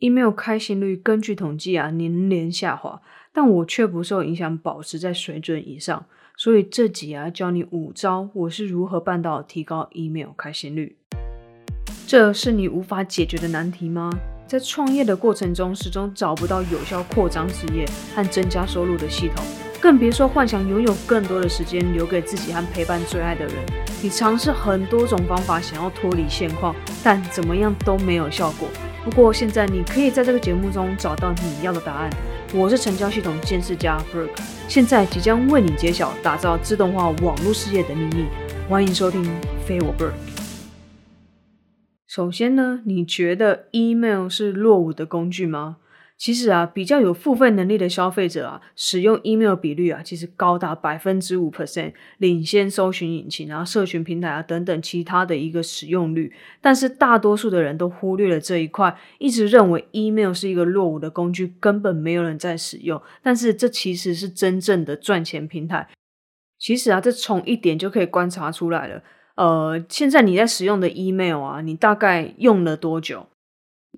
email 开信率根据统计啊年年下滑，但我却不受影响，保持在水准以上。所以这集啊教你五招，我是如何办到提高 email 开信率。这是你无法解决的难题吗？在创业的过程中，始终找不到有效扩张事业和增加收入的系统，更别说幻想拥有更多的时间留给自己和陪伴最爱的人。你尝试很多种方法，想要脱离现况，但怎么样都没有效果。不过现在你可以在这个节目中找到你要的答案。我是成交系统监视家 Brooke，现在即将为你揭晓打造自动化网络世界的秘密。欢迎收听非我 Brooke。首先呢，你觉得 email 是落伍的工具吗？其实啊，比较有付费能力的消费者啊，使用 email 比率啊，其实高达百分之五 percent，领先搜寻引擎啊、社群平台啊等等其他的一个使用率。但是大多数的人都忽略了这一块，一直认为 email 是一个落伍的工具，根本没有人在使用。但是这其实是真正的赚钱平台。其实啊，这从一点就可以观察出来了。呃，现在你在使用的 email 啊，你大概用了多久？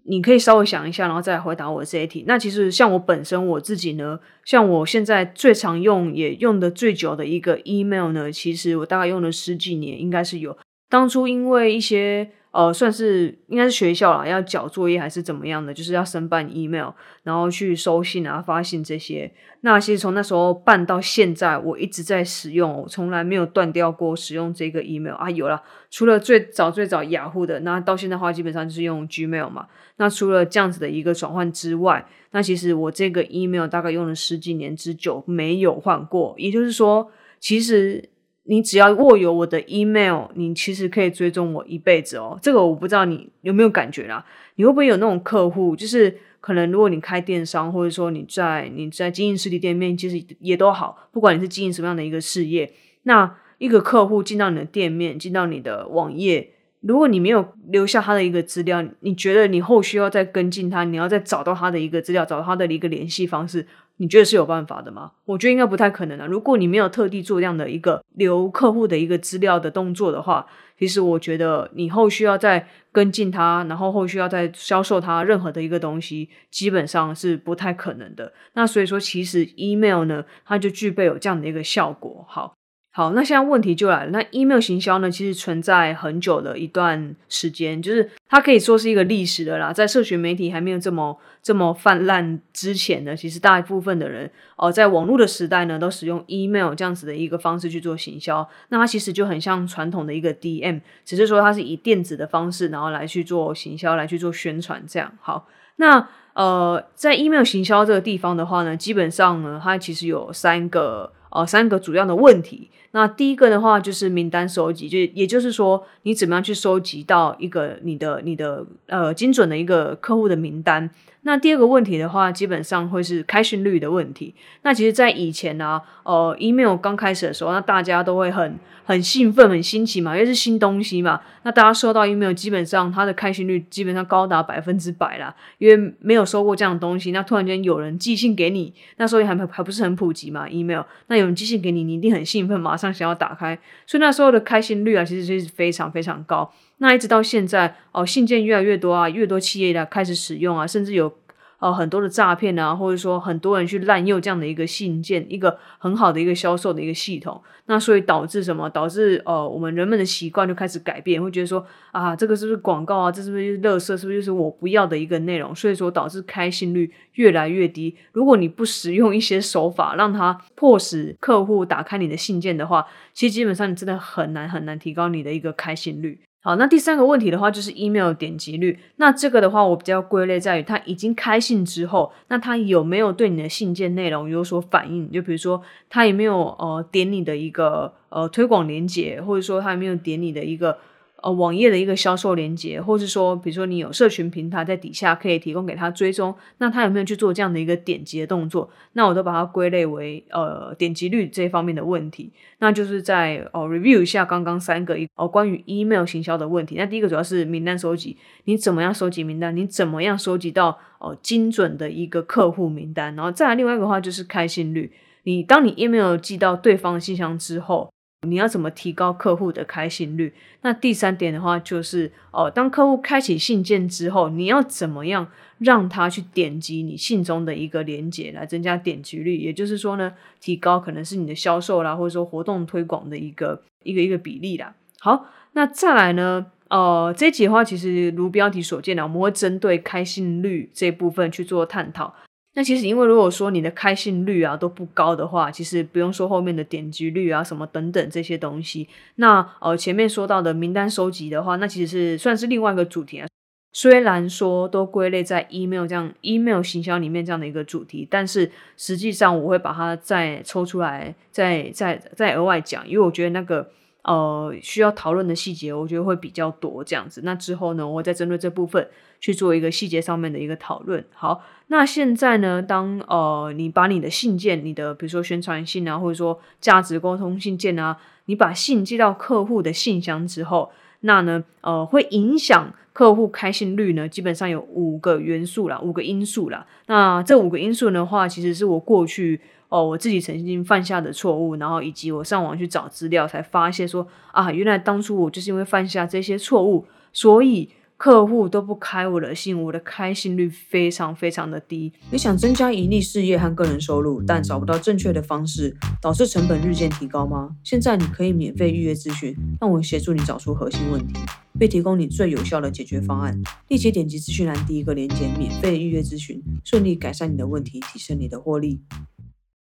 你可以稍微想一下，然后再回答我这一题。那其实像我本身我自己呢，像我现在最常用也用的最久的一个 email 呢，其实我大概用了十几年，应该是有。当初因为一些。呃，算是应该是学校啦，要交作业还是怎么样的，就是要申办 email，然后去收信啊、发信这些。那其实从那时候办到现在，我一直在使用，我从来没有断掉过使用这个 email 啊。有了，除了最早最早雅虎的，那到现在的话，基本上就是用 Gmail 嘛。那除了这样子的一个转换之外，那其实我这个 email 大概用了十几年之久，没有换过。也就是说，其实。你只要握有我的 email，你其实可以追踪我一辈子哦。这个我不知道你有没有感觉啦？你会不会有那种客户，就是可能如果你开电商，或者说你在你在经营实体店面，其实也都好，不管你是经营什么样的一个事业，那一个客户进到你的店面，进到你的网页，如果你没有留下他的一个资料，你觉得你后续要再跟进他，你要再找到他的一个资料，找到他的一个联系方式。你觉得是有办法的吗？我觉得应该不太可能啊。如果你没有特地做这样的一个留客户的一个资料的动作的话，其实我觉得你后续要再跟进他，然后后续要再销售他任何的一个东西，基本上是不太可能的。那所以说，其实 email 呢，它就具备有这样的一个效果。好。好，那现在问题就来了。那 email 行销呢，其实存在很久的一段时间，就是它可以说是一个历史的啦。在社群媒体还没有这么这么泛滥之前呢，其实大部分的人哦，在网络的时代呢，都使用 email 这样子的一个方式去做行销。那它其实就很像传统的一个 DM，只是说它是以电子的方式，然后来去做行销，来去做宣传这样。好，那呃，在 email 行销这个地方的话呢，基本上呢，它其实有三个呃三个主要的问题。那第一个的话就是名单收集，就也就是说，你怎么样去收集到一个你的你的呃精准的一个客户的名单。那第二个问题的话，基本上会是开讯率的问题。那其实，在以前呢，呃，email 刚开始的时候，那大家都会很很兴奋、很新奇嘛，因为是新东西嘛。那大家收到 email，基本上它的开讯率基本上高达百分之百啦，因为没有收过这样的东西。那突然间有人寄信给你，那时候还还不是很普及嘛，email。那有人寄信给你，你一定很兴奋，马上想要打开。所以那时候的开心率啊，其实是非常非常高。那一直到现在哦，信件越来越多啊，越多企业的开始使用啊，甚至有呃很多的诈骗啊，或者说很多人去滥用这样的一个信件，一个很好的一个销售的一个系统。那所以导致什么？导致呃我们人们的习惯就开始改变，会觉得说啊，这个是不是广告啊？这是不是垃圾？是不是就是我不要的一个内容？所以说导致开信率越来越低。如果你不使用一些手法，让它迫使客户打开你的信件的话，其实基本上你真的很难很难提高你的一个开信率。好，那第三个问题的话，就是 email 的点击率。那这个的话，我比较归类在于，他已经开信之后，那他有没有对你的信件内容有所反应？就比如说，他有没有呃点你的一个呃推广链接，或者说他有没有点你的一个。呃，网页的一个销售连接，或是说，比如说你有社群平台在底下可以提供给他追踪，那他有没有去做这样的一个点击的动作？那我都把它归类为呃点击率这方面的问题。那就是在哦 review 一下刚刚三个哦关于 email 行销的问题。那第一个主要是名单收集，你怎么样收集名单？你怎么样收集到哦精准的一个客户名单？然后再来另外一个话就是开信率，你当你 email 寄到对方信箱之后。你要怎么提高客户的开信率？那第三点的话，就是哦，当客户开启信件之后，你要怎么样让他去点击你信中的一个连接，来增加点击率？也就是说呢，提高可能是你的销售啦，或者说活动推广的一个一个一个比例啦。好，那再来呢？呃，这一集的话，其实如标题所见呢，我们会针对开信率这部分去做探讨。那其实，因为如果说你的开信率啊都不高的话，其实不用说后面的点击率啊什么等等这些东西。那呃前面说到的名单收集的话，那其实是算是另外一个主题啊。虽然说都归类在 email 这样 email 行销里面这样的一个主题，但是实际上我会把它再抽出来，再再再额外讲，因为我觉得那个。呃，需要讨论的细节，我觉得会比较多这样子。那之后呢，我再针对这部分去做一个细节上面的一个讨论。好，那现在呢，当呃你把你的信件，你的比如说宣传信啊，或者说价值沟通信件啊，你把信寄到客户的信箱之后，那呢，呃，会影响客户开心率呢，基本上有五个元素啦，五个因素啦。那这五个因素的话，其实是我过去。哦，我自己曾经犯下的错误，然后以及我上网去找资料，才发现说啊，原来当初我就是因为犯下这些错误，所以客户都不开我的信，我的开信率非常非常的低。你想增加盈利事业和个人收入，但找不到正确的方式，导致成本日渐提高吗？现在你可以免费预约咨询，让我协助你找出核心问题，并提供你最有效的解决方案。立即点击资讯栏第一个链接，免费预约咨询，顺利改善你的问题，提升你的获利。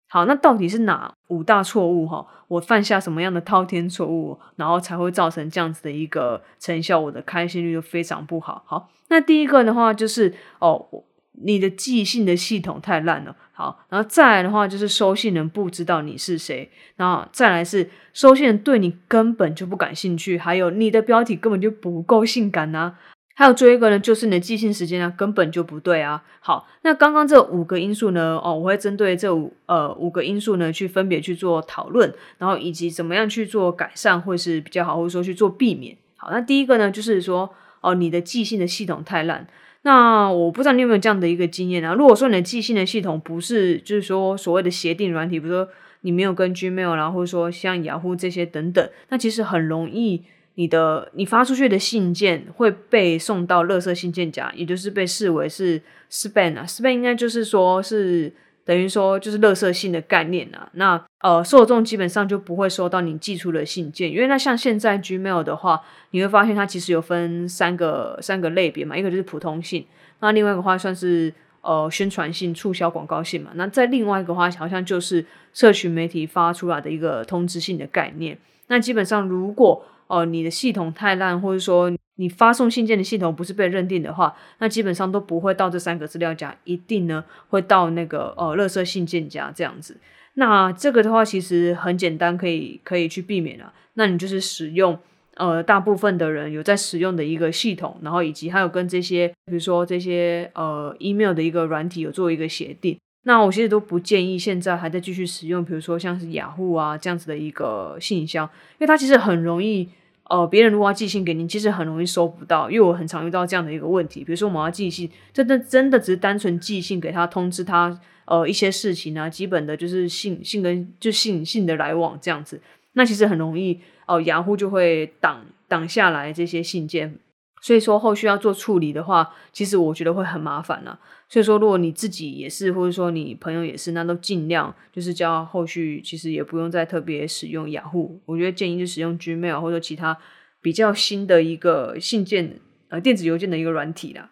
好，那到底是哪五大错误哈？我犯下什么样的滔天错误，然后才会造成这样子的一个成效？我的开心率就非常不好。好，那第一个的话就是哦，你的寄信的系统太烂了。好，然后再来的话就是收信人不知道你是谁，然后再来是收信人对你根本就不感兴趣，还有你的标题根本就不够性感呐。还有最后一个呢，就是你的寄信时间啊，根本就不对啊。好，那刚刚这五个因素呢，哦，我会针对这五呃五个因素呢，去分别去做讨论，然后以及怎么样去做改善，或是比较好，或者说去做避免。好，那第一个呢，就是说哦，你的寄信的系统太烂。那我不知道你有没有这样的一个经验啊？如果说你的寄信的系统不是，就是说所谓的协定软体，比如说你没有跟 Gmail 啦，或者说像雅虎这些等等，那其实很容易。你的你发出去的信件会被送到垃圾信件夹，也就是被视为是 spam 啊，spam 应该就是说是等于说就是垃圾信的概念啊。那呃，受众基本上就不会收到你寄出的信件，因为那像现在 Gmail 的话，你会发现它其实有分三个三个类别嘛，一个就是普通信，那另外一个话算是呃宣传信、促销广告信嘛。那在另外一个话，好像就是社群媒体发出来的一个通知信的概念。那基本上如果哦，你的系统太烂，或者说你发送信件的系统不是被认定的话，那基本上都不会到这三个资料夹，一定呢会到那个呃垃圾信件夹这样子。那这个的话其实很简单，可以可以去避免了。那你就是使用呃大部分的人有在使用的一个系统，然后以及还有跟这些比如说这些呃 email 的一个软体有做一个协定。那我其实都不建议现在还在继续使用，比如说像是雅虎啊这样子的一个信箱，因为它其实很容易。呃，别人如果寄信给你，其实很容易收不到，因为我很常遇到这样的一个问题。比如说，我们要寄信，真的真的只是单纯寄信给他，通知他呃一些事情啊，基本的就是信信跟就信信的来往这样子，那其实很容易哦，雅虎就会挡挡下来这些信件。所以说后续要做处理的话，其实我觉得会很麻烦啦。所以说，如果你自己也是，或者说你朋友也是，那都尽量就是叫后续其实也不用再特别使用雅虎。我觉得建议就使用 Gmail 或者其他比较新的一个信件呃电子邮件的一个软体啦。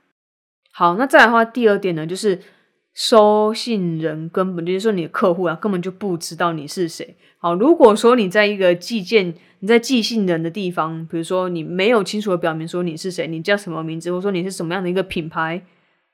好，那再来的话，第二点呢，就是收信人根本就是说你的客户啊，根本就不知道你是谁。好，如果说你在一个寄件你在寄信人的地方，比如说你没有清楚的表明说你是谁，你叫什么名字，或者说你是什么样的一个品牌，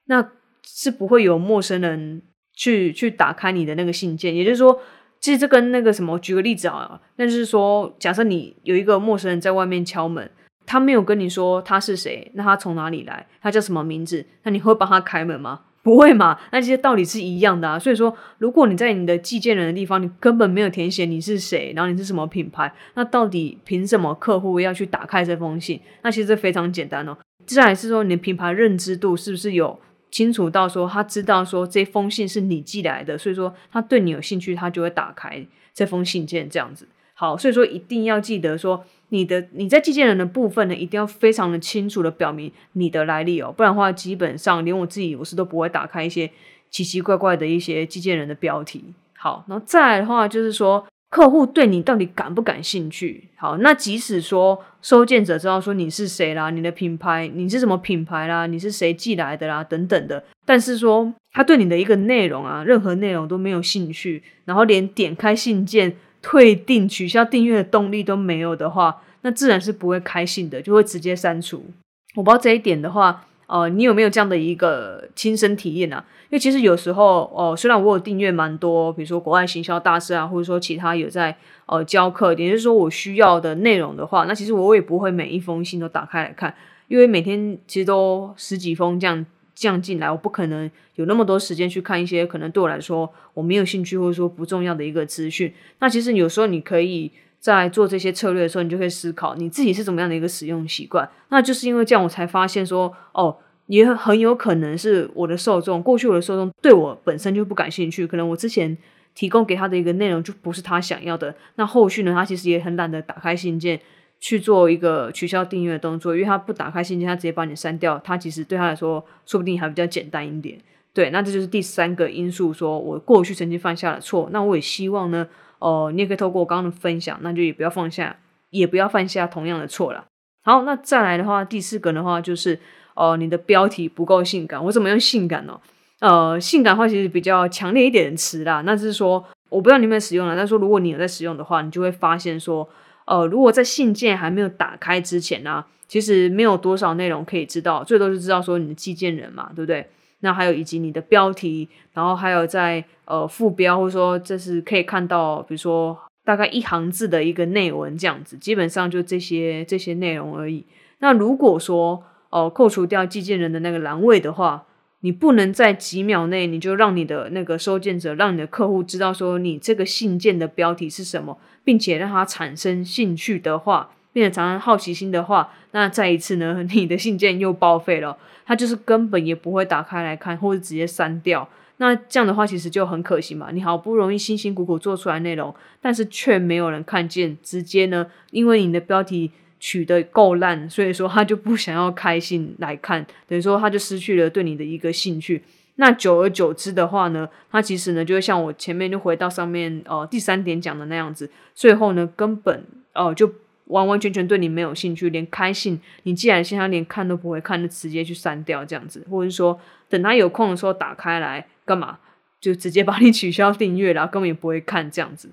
那是不会有陌生人去去打开你的那个信件。也就是说，其实这跟那个什么，举个例子啊，那就是说，假设你有一个陌生人在外面敲门，他没有跟你说他是谁，那他从哪里来，他叫什么名字，那你会帮他开门吗？不会嘛？那这些道理是一样的啊。所以说，如果你在你的寄件人的地方，你根本没有填写你是谁，然后你是什么品牌，那到底凭什么客户要去打开这封信？那其实非常简单哦。接下来是说，你的品牌认知度是不是有清楚到说，他知道说这封信是你寄来的，所以说他对你有兴趣，他就会打开这封信件这样子。好，所以说一定要记得说，你的你在寄件人的部分呢，一定要非常的清楚的表明你的来历哦，不然的话，基本上连我自己我是都不会打开一些奇奇怪怪的一些寄件人的标题。好，然后再来的话就是说。客户对你到底感不感兴趣？好，那即使说收件者知道说你是谁啦，你的品牌你是什么品牌啦，你是谁寄来的啦等等的，但是说他对你的一个内容啊，任何内容都没有兴趣，然后连点开信件、退订、取消订阅的动力都没有的话，那自然是不会开信的，就会直接删除。我不知道这一点的话。呃，你有没有这样的一个亲身体验啊？因为其实有时候，哦，虽然我有订阅蛮多，比如说国外行销大师啊，或者说其他有在呃教课，也就是说我需要的内容的话，那其实我也不会每一封信都打开来看，因为每天其实都十几封这样这样进来，我不可能有那么多时间去看一些可能对我来说我没有兴趣或者说不重要的一个资讯。那其实有时候你可以。在做这些策略的时候，你就可以思考你自己是怎么样的一个使用习惯。那就是因为这样，我才发现说，哦，也很有可能是我的受众，过去我的受众对我本身就不感兴趣，可能我之前提供给他的一个内容就不是他想要的。那后续呢，他其实也很懒得打开信件去做一个取消订阅的动作，因为他不打开信件，他直接把你删掉，他其实对他来说，说不定还比较简单一点。对，那这就是第三个因素，说我过去曾经犯下了错。那我也希望呢。哦，你也可以透过我刚刚的分享，那就也不要放下，也不要犯下同样的错了。好，那再来的话，第四个的话就是，哦，你的标题不够性感。我怎么用性感呢？呃，性感话其实比较强烈一点的词啦。那就是说，我不知道你有没有使用了，但是说如果你有在使用的话，你就会发现说，呃，如果在信件还没有打开之前呢，其实没有多少内容可以知道，最多是知道说你的寄件人嘛，对不对？那还有以及你的标题，然后还有在呃副标，或者说这是可以看到，比如说大概一行字的一个内文这样子，基本上就这些这些内容而已。那如果说哦扣除掉寄件人的那个栏位的话，你不能在几秒内你就让你的那个收件者，让你的客户知道说你这个信件的标题是什么，并且让他产生兴趣的话。并且产生好奇心的话，那再一次呢，你的信件又报废了，他就是根本也不会打开来看，或者直接删掉。那这样的话，其实就很可惜嘛。你好不容易辛辛苦苦做出来内容，但是却没有人看见，直接呢，因为你的标题取得够烂，所以说他就不想要开信来看，等于说他就失去了对你的一个兴趣。那久而久之的话呢，他其实呢，就会像我前面就回到上面呃第三点讲的那样子，最后呢，根本哦就。完完全全对你没有兴趣，连开信，你既然现在连看都不会看，就直接去删掉这样子，或者是说等他有空的时候打开来干嘛，就直接把你取消订阅了，根本也不会看这样子。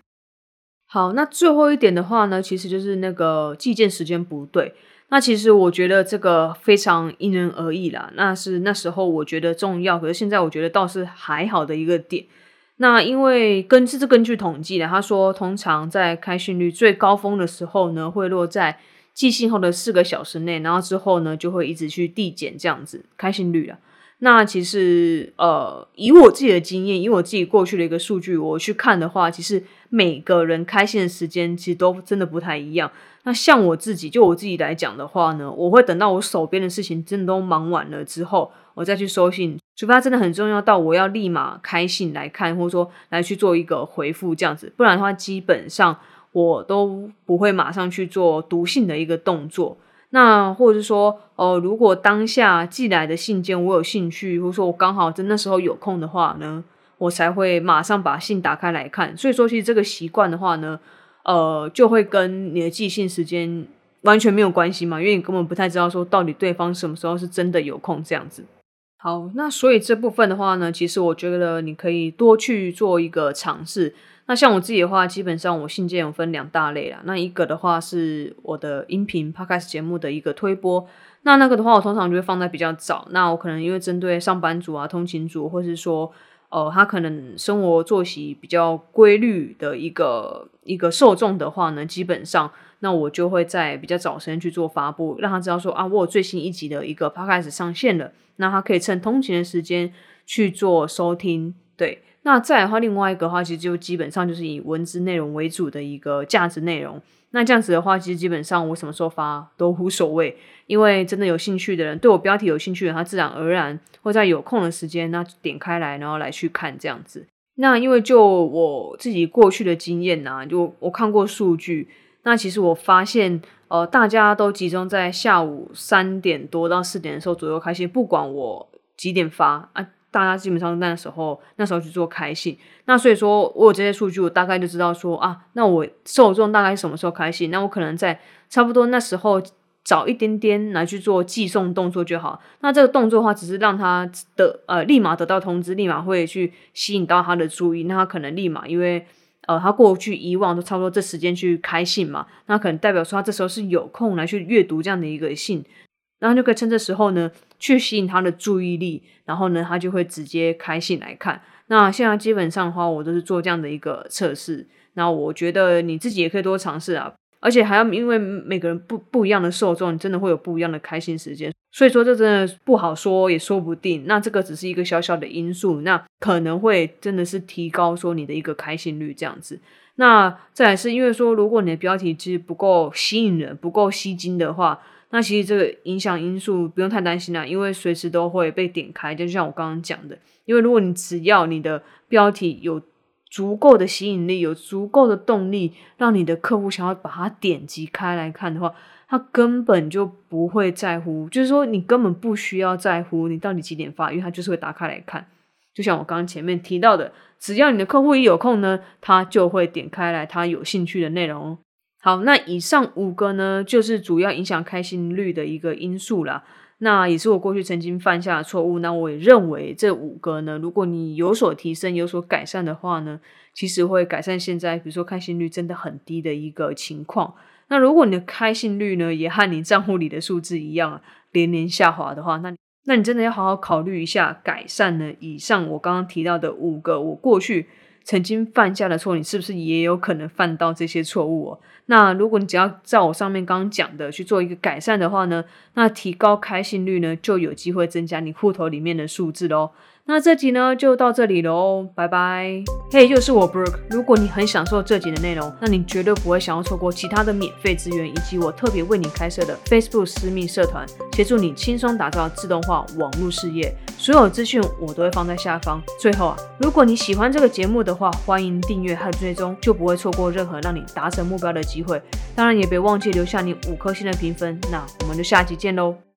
好，那最后一点的话呢，其实就是那个寄件时间不对。那其实我觉得这个非常因人而异啦。那是那时候我觉得重要，可是现在我觉得倒是还好的一个点。那因为根这是根据统计的，他说通常在开信率最高峰的时候呢，会落在寄信后的四个小时内，然后之后呢就会一直去递减这样子开信率啊。那其实呃，以我自己的经验，以我自己过去的一个数据，我去看的话，其实每个人开信的时间其实都真的不太一样。那像我自己，就我自己来讲的话呢，我会等到我手边的事情真的都忙完了之后，我再去收信。除非它真的很重要到我要立马开信来看，或者说来去做一个回复这样子，不然的话基本上我都不会马上去做读信的一个动作。那或者是说，哦，如果当下寄来的信件我有兴趣，或者说我刚好在那时候有空的话呢，我才会马上把信打开来看。所以说，其实这个习惯的话呢，呃，就会跟你的寄信时间完全没有关系嘛，因为你根本不太知道说到底对方什么时候是真的有空这样子。好，那所以这部分的话呢，其实我觉得你可以多去做一个尝试。那像我自己的话，基本上我信件有分两大类啦。那一个的话是我的音频 podcast 节目的一个推播，那那个的话我通常就会放在比较早。那我可能因为针对上班族啊、通勤族，或是说呃他可能生活作息比较规律的一个一个受众的话呢，基本上。那我就会在比较早时间去做发布，让他知道说啊，我有最新一集的一个 podcast 上线了，那他可以趁通勤的时间去做收听。对，那再的话，另外一个话，其实就基本上就是以文字内容为主的一个价值内容。那这样子的话，其实基本上我什么时候发都无所谓，因为真的有兴趣的人，对我标题有兴趣的，他自然而然会在有空的时间，那点开来，然后来去看这样子。那因为就我自己过去的经验呐，就我看过数据，那其实我发现，呃，大家都集中在下午三点多到四点的时候左右开信，不管我几点发啊，大家基本上那时候那时候去做开信。那所以说我有这些数据，我大概就知道说啊，那我受众大概什么时候开信，那我可能在差不多那时候。早一点点来去做寄送动作就好。那这个动作的话，只是让他的呃立马得到通知，立马会去吸引到他的注意。那他可能立马，因为呃他过去以往都差不多这时间去开信嘛，那可能代表说他这时候是有空来去阅读这样的一个信，然后就可以趁这时候呢去吸引他的注意力，然后呢他就会直接开信来看。那现在基本上的话，我都是做这样的一个测试。那我觉得你自己也可以多尝试啊。而且还要因为每个人不不一样的受众，真的会有不一样的开心时间，所以说这真的不好说，也说不定。那这个只是一个小小的因素，那可能会真的是提高说你的一个开心率这样子。那再来是因为说，如果你的标题其实不够吸引人、不够吸睛的话，那其实这个影响因素不用太担心啦，因为随时都会被点开。就像我刚刚讲的，因为如果你只要你的标题有。足够的吸引力，有足够的动力，让你的客户想要把它点击开来看的话，他根本就不会在乎。就是说，你根本不需要在乎你到底几点发，因为他就是会打开来看。就像我刚刚前面提到的，只要你的客户一有空呢，他就会点开来他有兴趣的内容。好，那以上五个呢，就是主要影响开心率的一个因素啦。那也是我过去曾经犯下的错误。那我也认为这五个呢，如果你有所提升、有所改善的话呢，其实会改善现在比如说开心率真的很低的一个情况。那如果你的开心率呢，也和你账户里的数字一样连连下滑的话，那那你真的要好好考虑一下改善呢。以上我刚刚提到的五个，我过去。曾经犯下的错，你是不是也有可能犯到这些错误？那如果你只要照我上面刚刚讲的去做一个改善的话呢，那提高开信率呢，就有机会增加你户头里面的数字喽。那这集呢就到这里喽，拜拜。嘿，又是我 Brooke。如果你很享受这集的内容，那你绝对不会想要错过其他的免费资源，以及我特别为你开设的 Facebook 私密社团，协助你轻松打造自动化网络事业。所有资讯我都会放在下方。最后啊，如果你喜欢这个节目的话，欢迎订阅和追踪，就不会错过任何让你达成目标的机会。当然也别忘记留下你五颗星的评分。那我们就下集见喽。